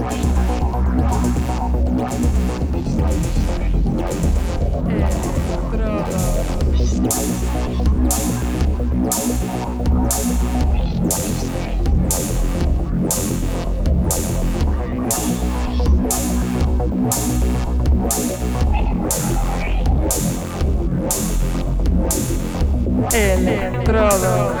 Estrada. Electrodos.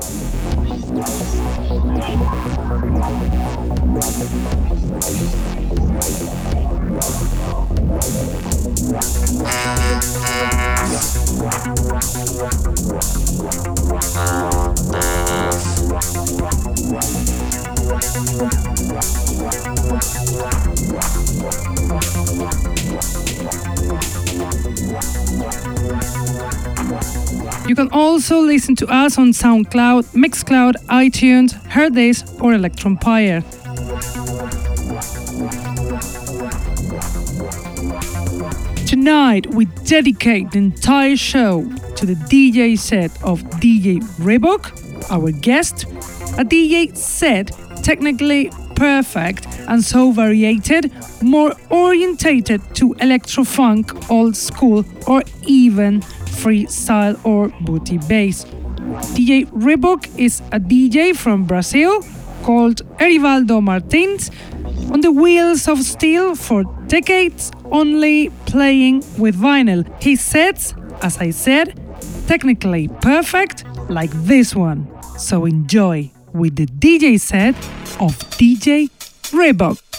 You can also listen to us on SoundCloud, Mixcloud, iTunes, Hearthis, or Electronpire. Tonight, we dedicate the entire show to the DJ set of DJ Reebok, our guest, a DJ set technically perfect and so variated, more orientated to electro funk, old school, or even freestyle or booty bass. DJ Reebok is a DJ from Brazil called Erivaldo Martins on the wheels of steel for decades, only playing with vinyl. He sets, as I said, technically perfect like this one. So enjoy with the DJ set of DJ Reebok.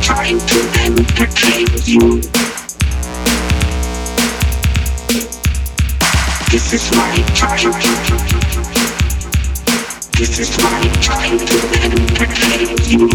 trying to entertain you. This is my child. This is my trying to entertain you.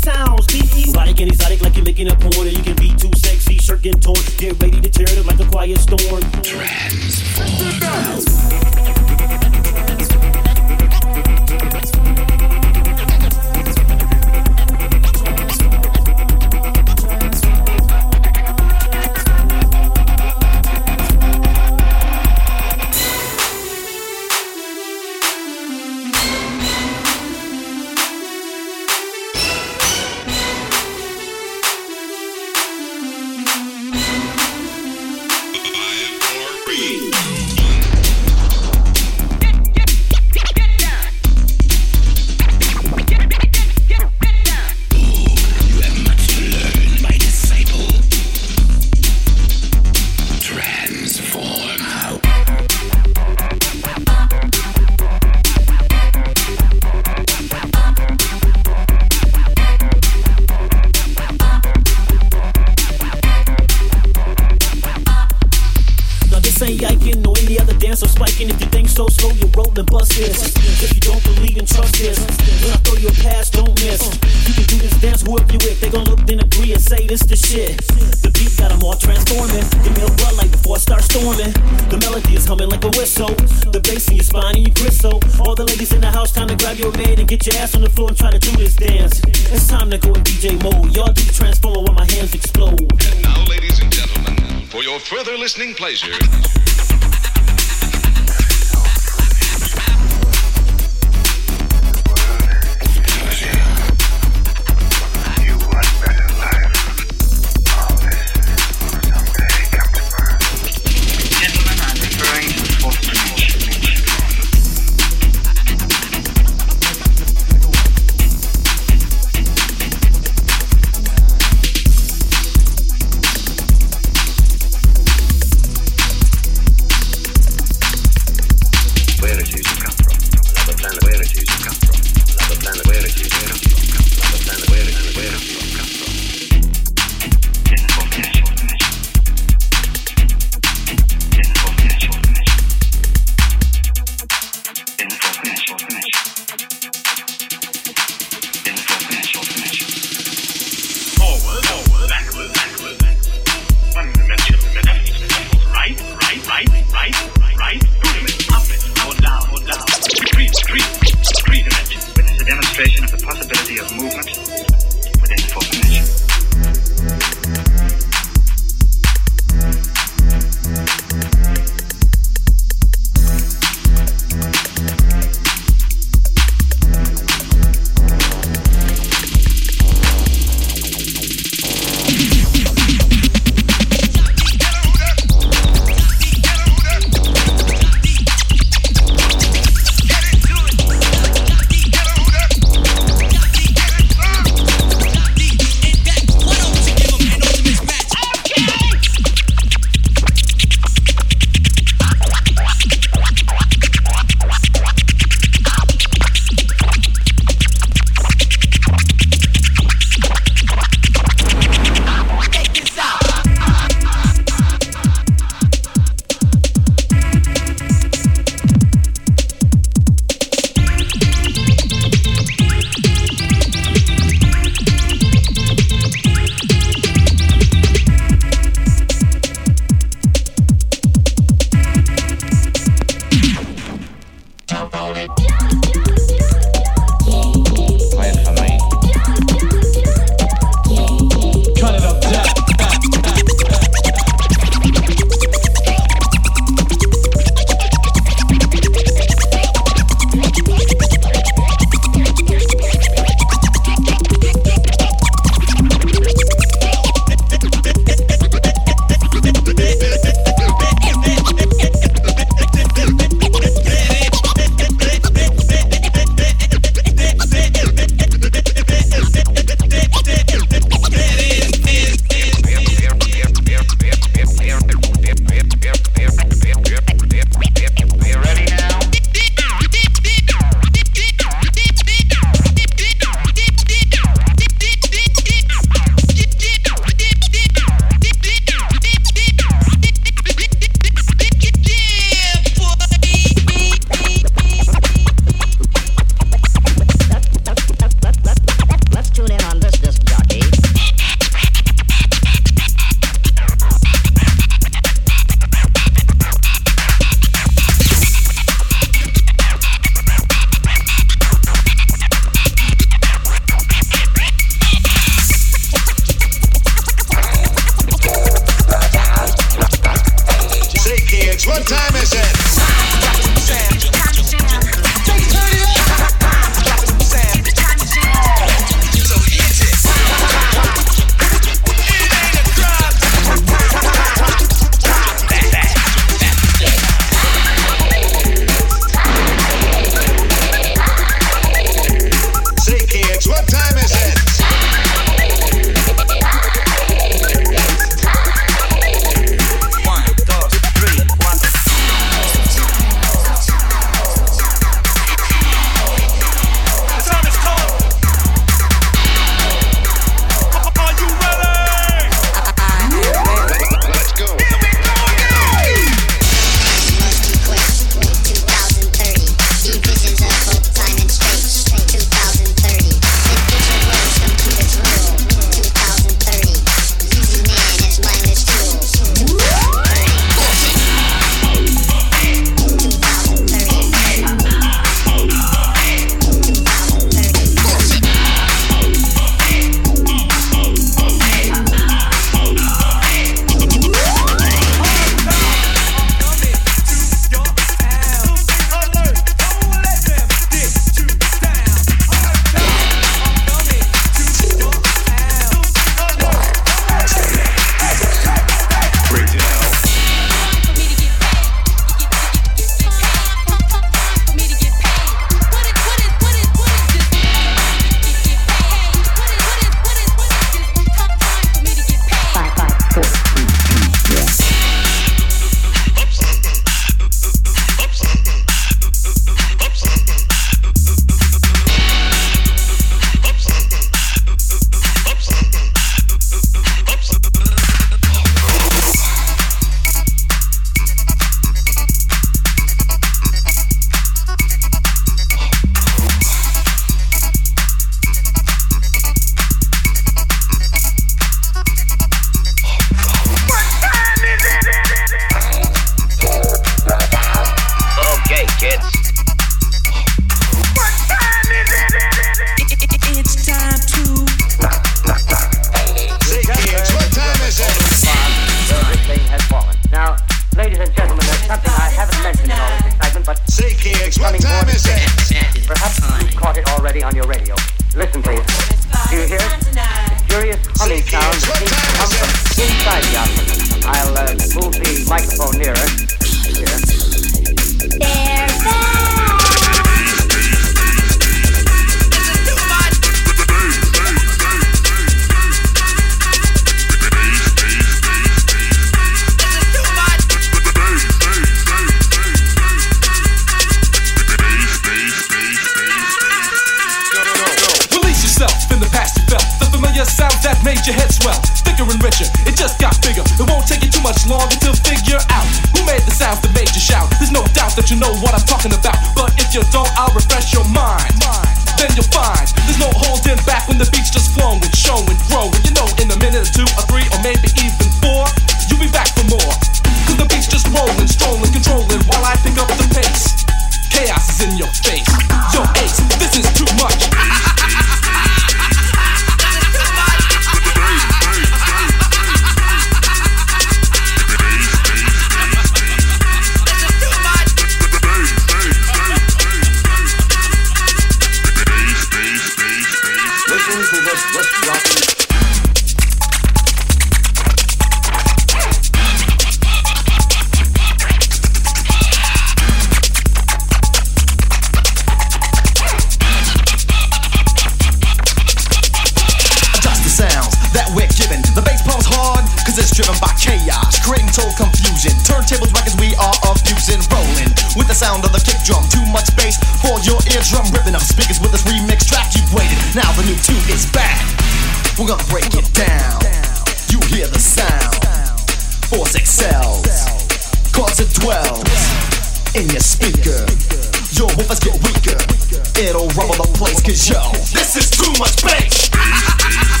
rumble the place, cause yo, this is too much bass.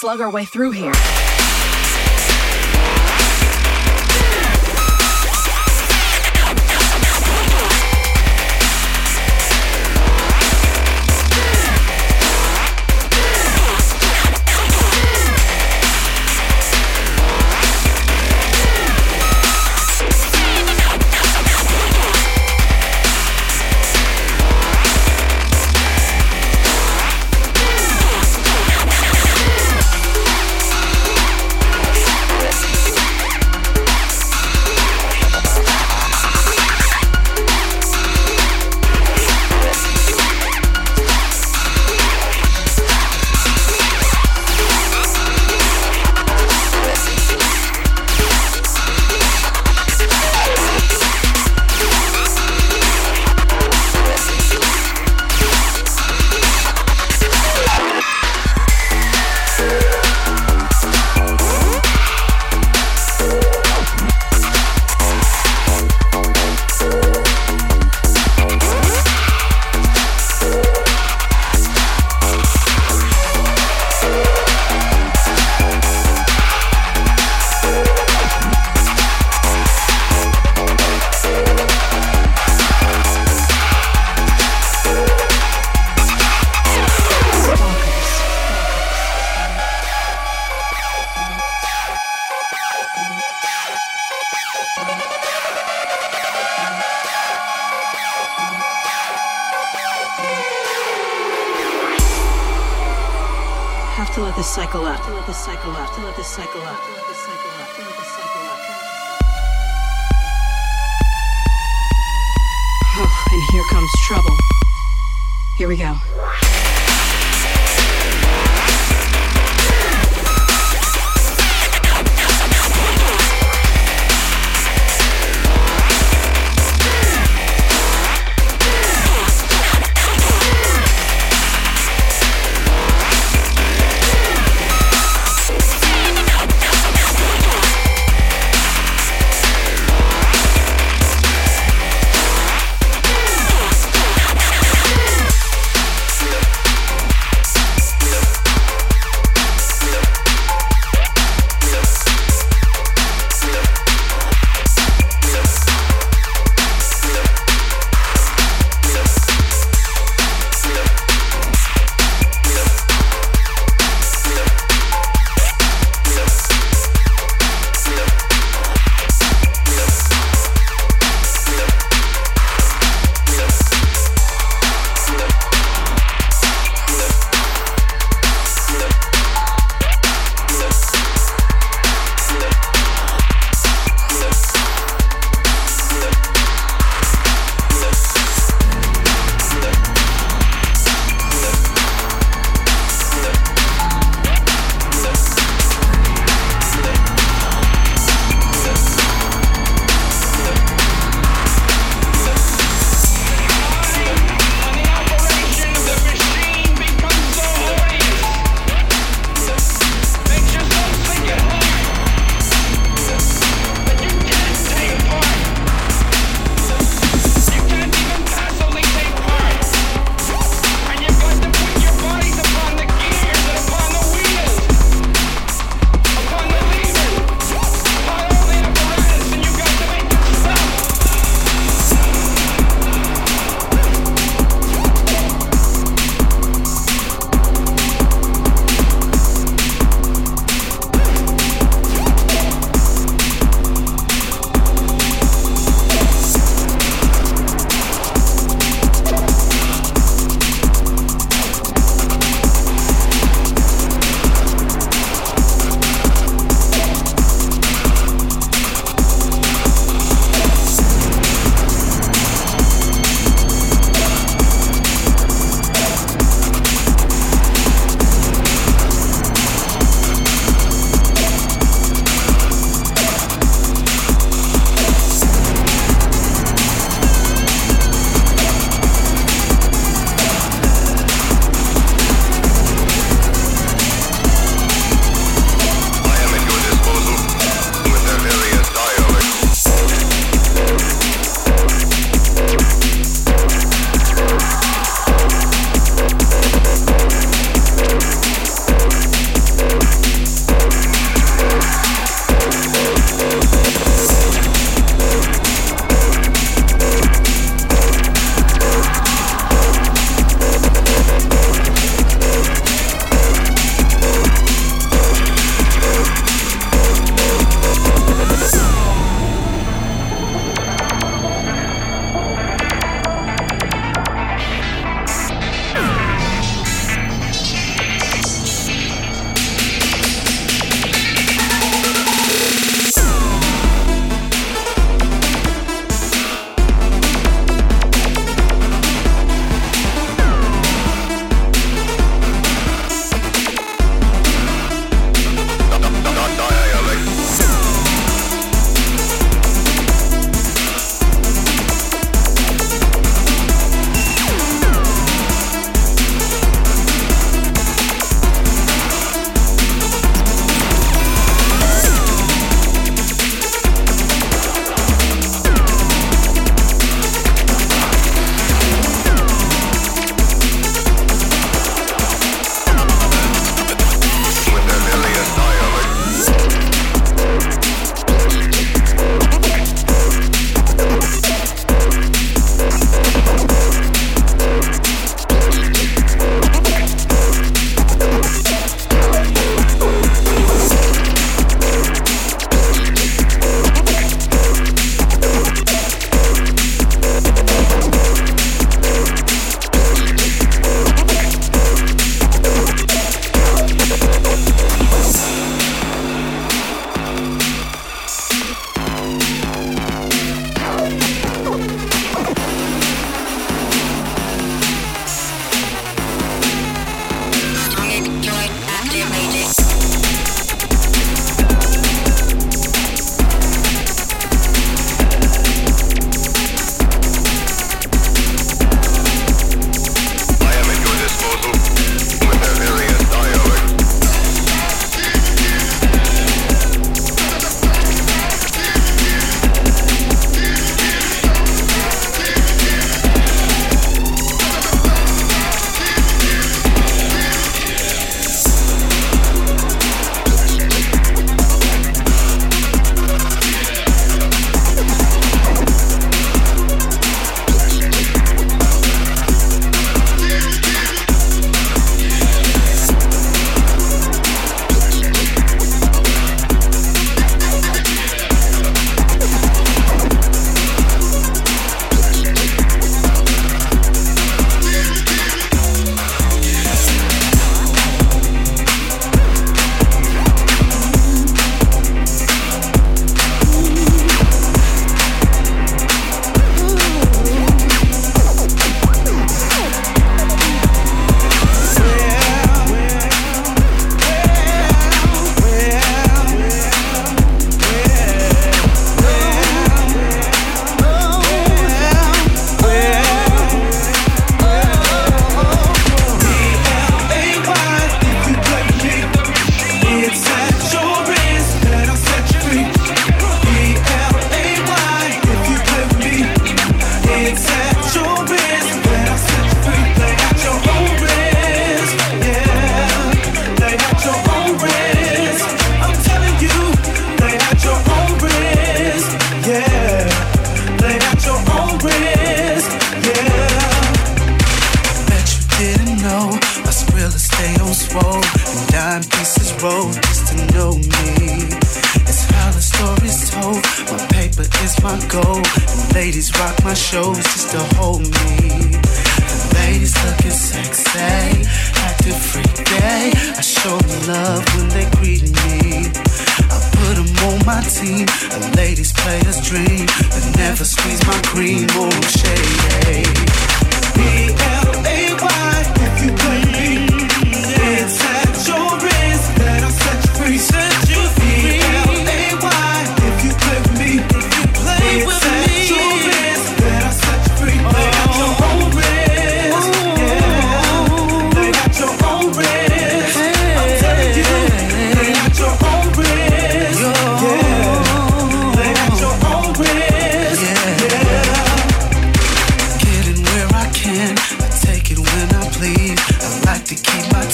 slug our way through here. now.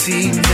Keep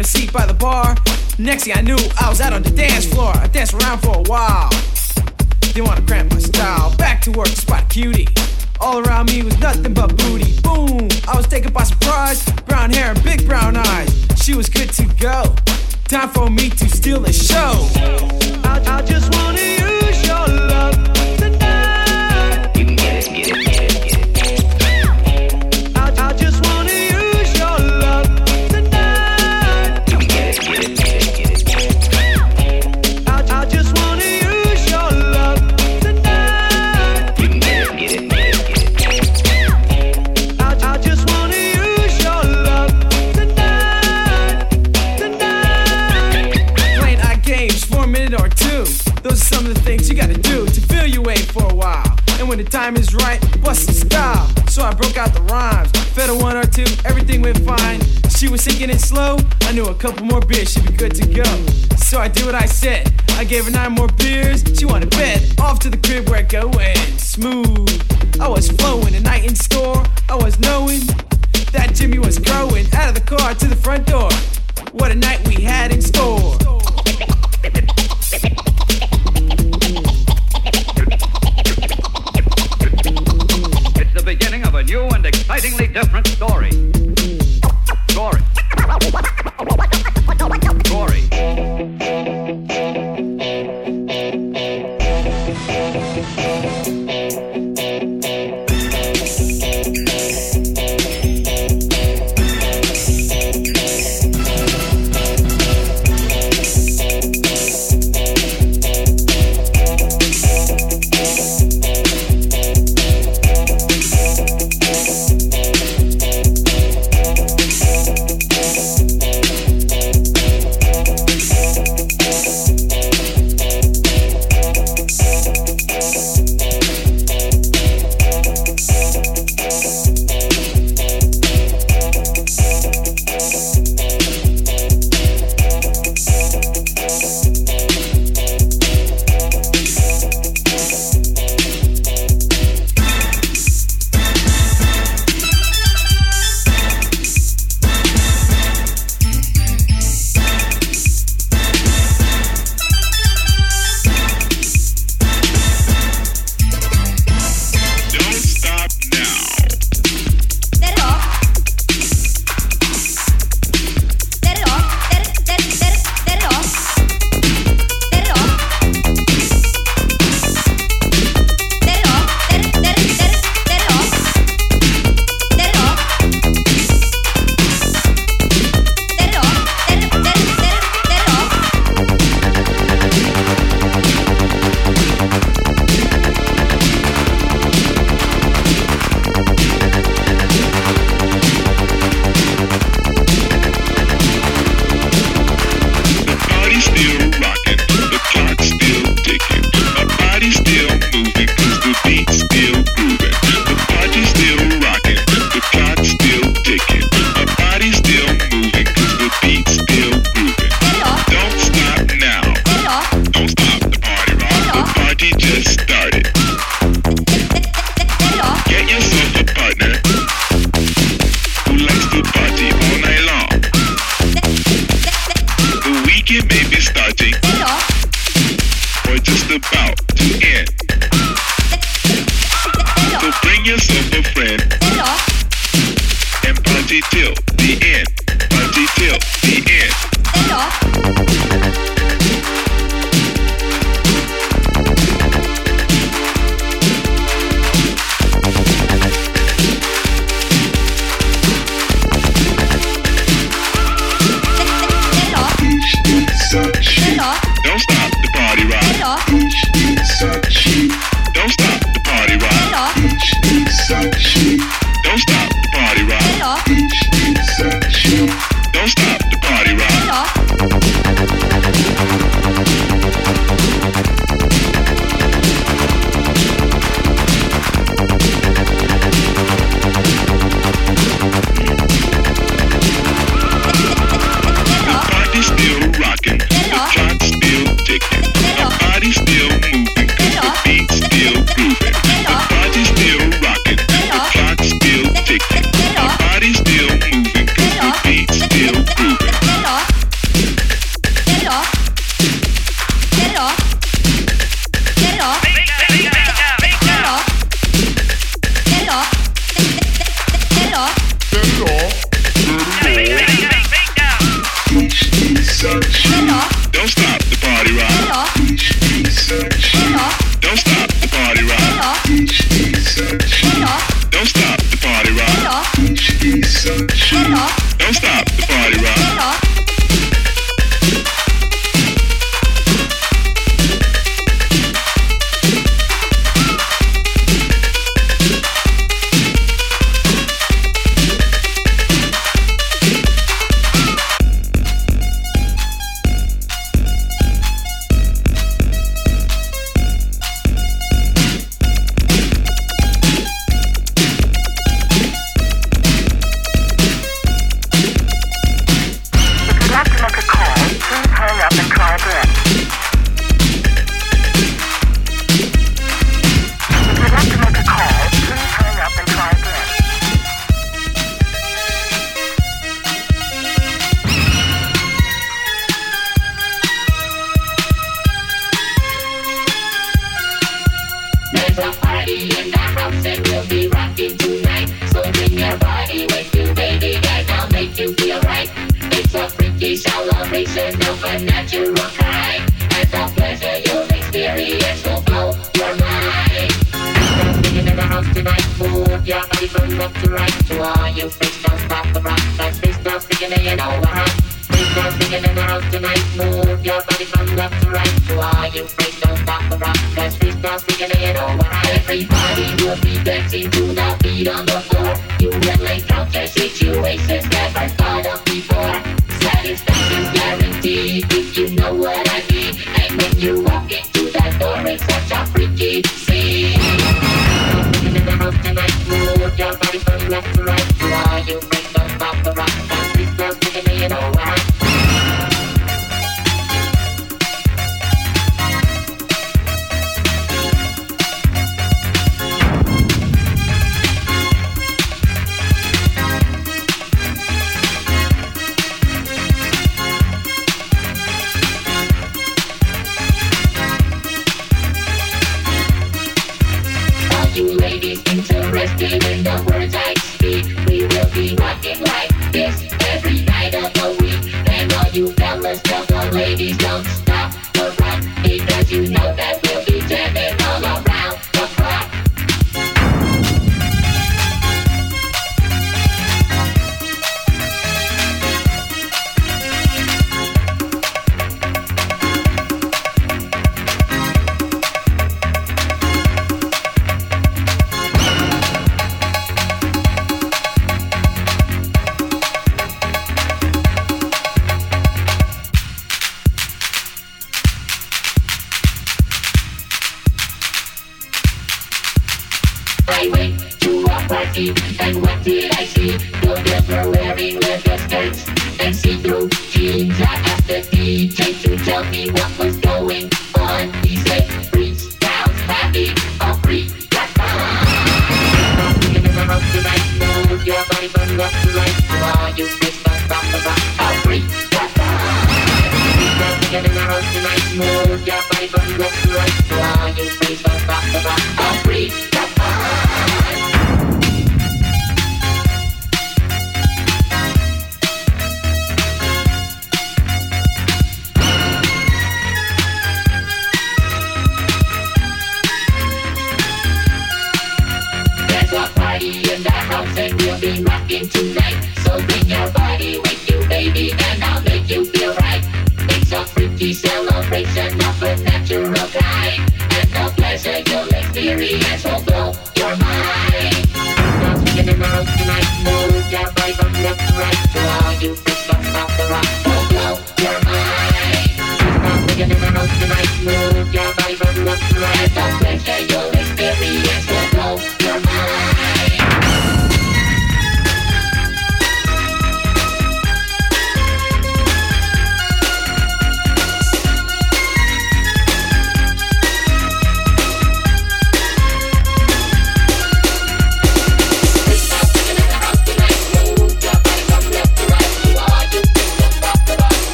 I a seat by the bar. Next thing I knew, I was out on the dance floor. I danced around for a while. Didn't wanna cramp my style. Back to work spot cutie. All around me was nothing but booty. Boom! I was taken by surprise. Brown hair and big brown eyes. She was good to go. Time for me to steal the show. I, I just wanna use your love when the time is right, bust the style. So I broke out the rhymes. Fed a one or two, everything went fine. She was singing it slow. I knew a couple more beers, she'd be good to go. So I did what I said. I gave her nine more beers. She wanted bed. Off to the crib where it going smooth. I was flowing, a night in store. I was knowing that Jimmy was growing. Out of the car to the front door. What a night we had in store. New and excitingly different story. Story. Story.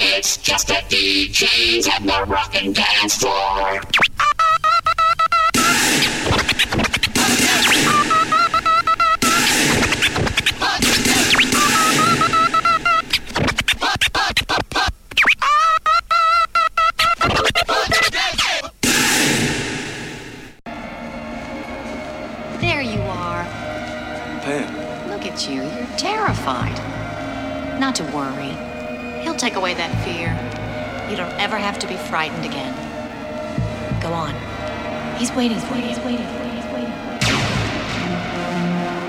It's just a DJs on the rock and dance floor. frightened again. Go on. He's waiting for you. He's waiting for you. He's waiting for you.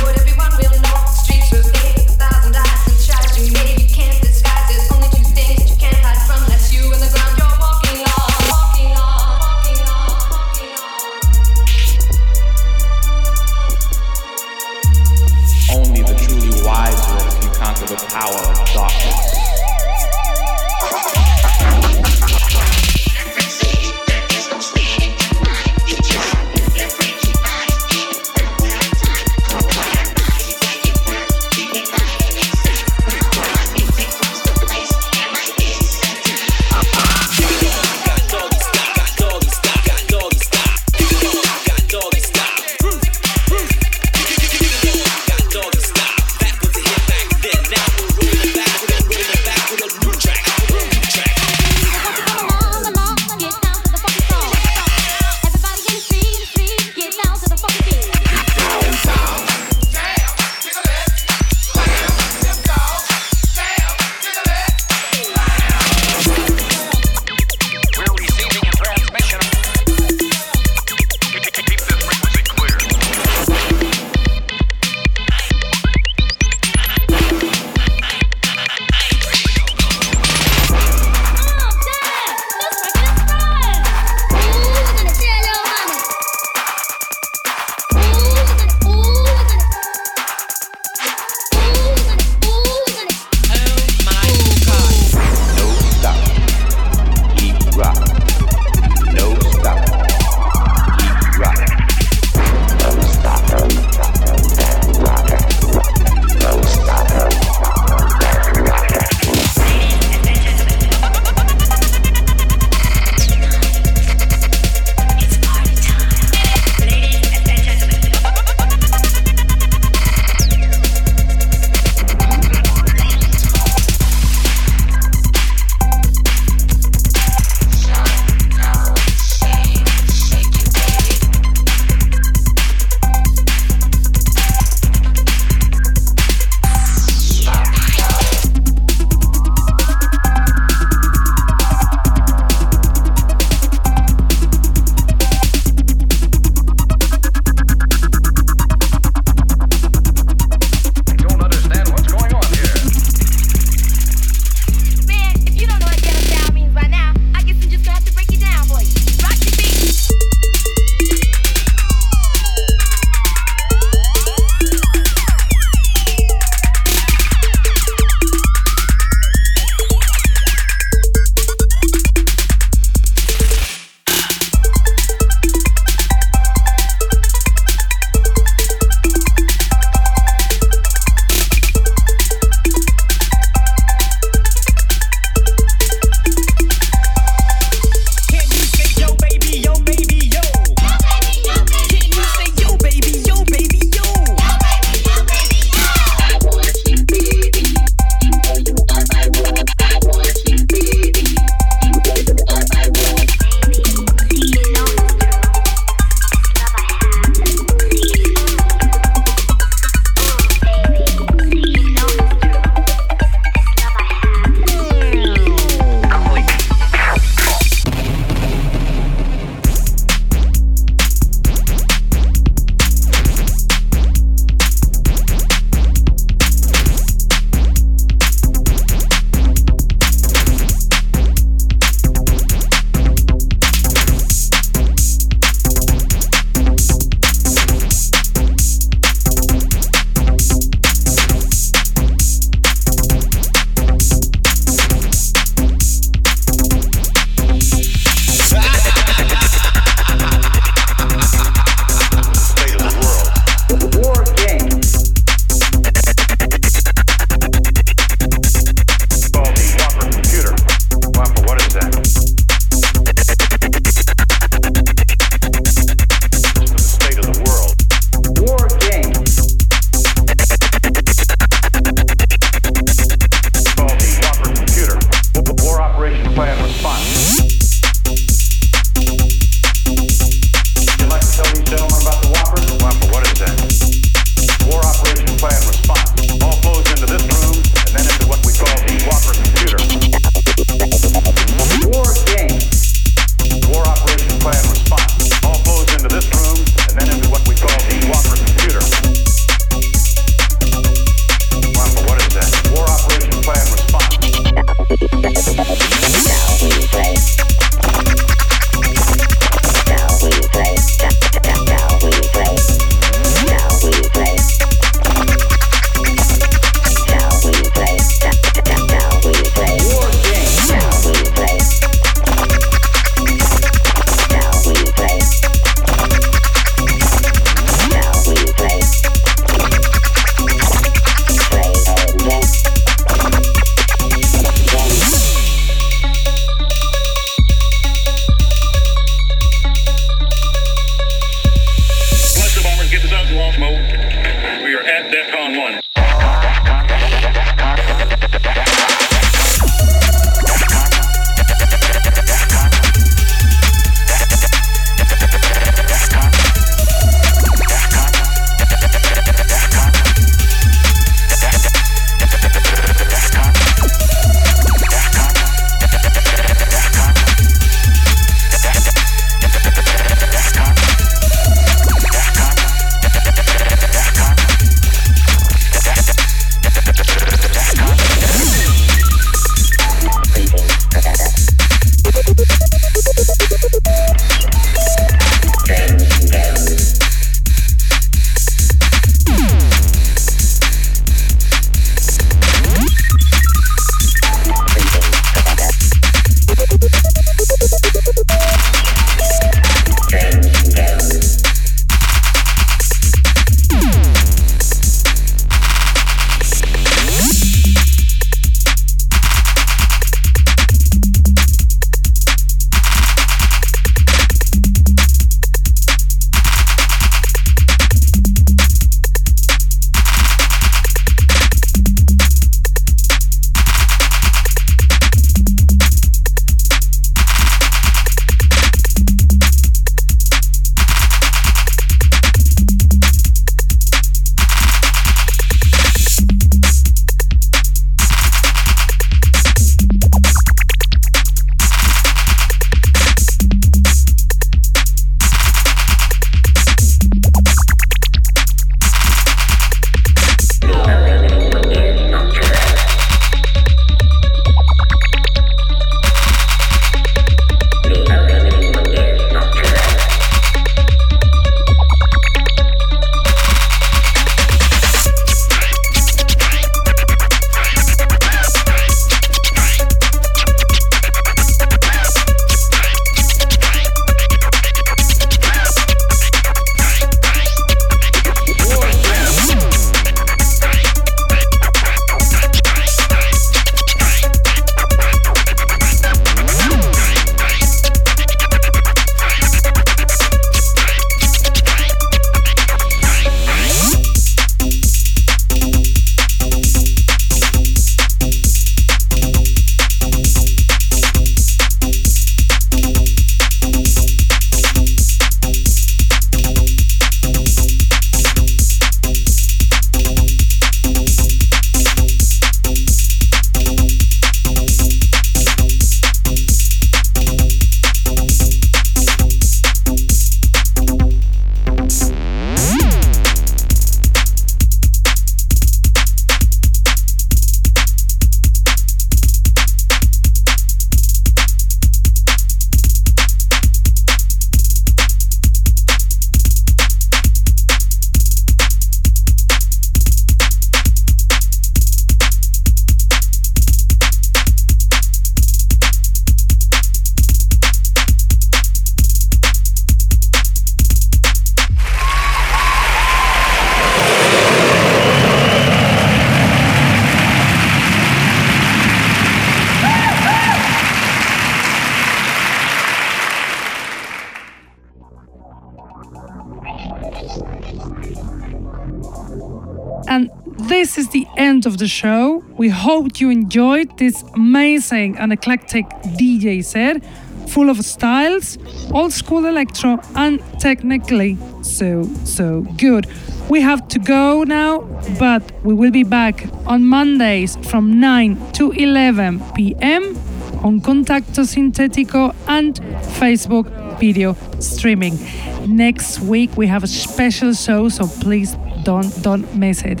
The show. We hope you enjoyed this amazing and eclectic DJ set, full of styles, old school electro, and technically so, so good. We have to go now, but we will be back on Mondays from 9 to 11 p.m. on Contacto Sintetico and Facebook video streaming. Next week we have a special show, so please don't don't miss it.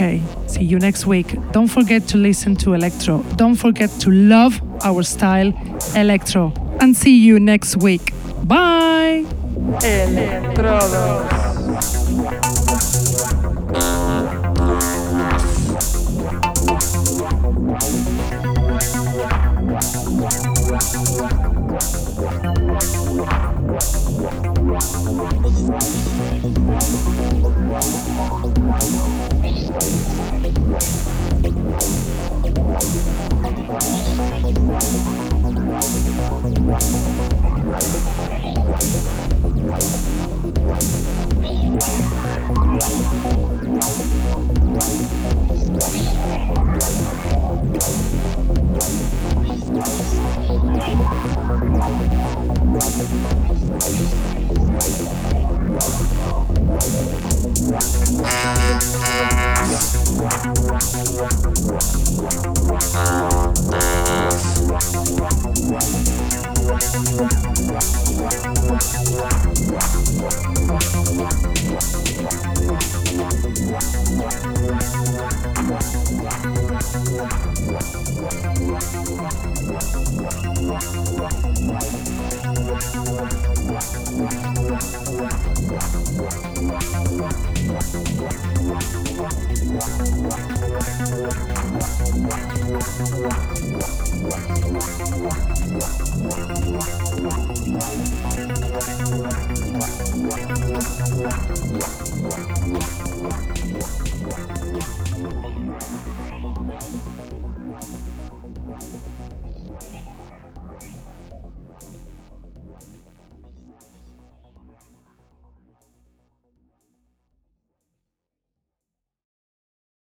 Okay, see you next week. Don't forget to listen to Electro. Don't forget to love our style, Electro. And see you next week. Bye. Thank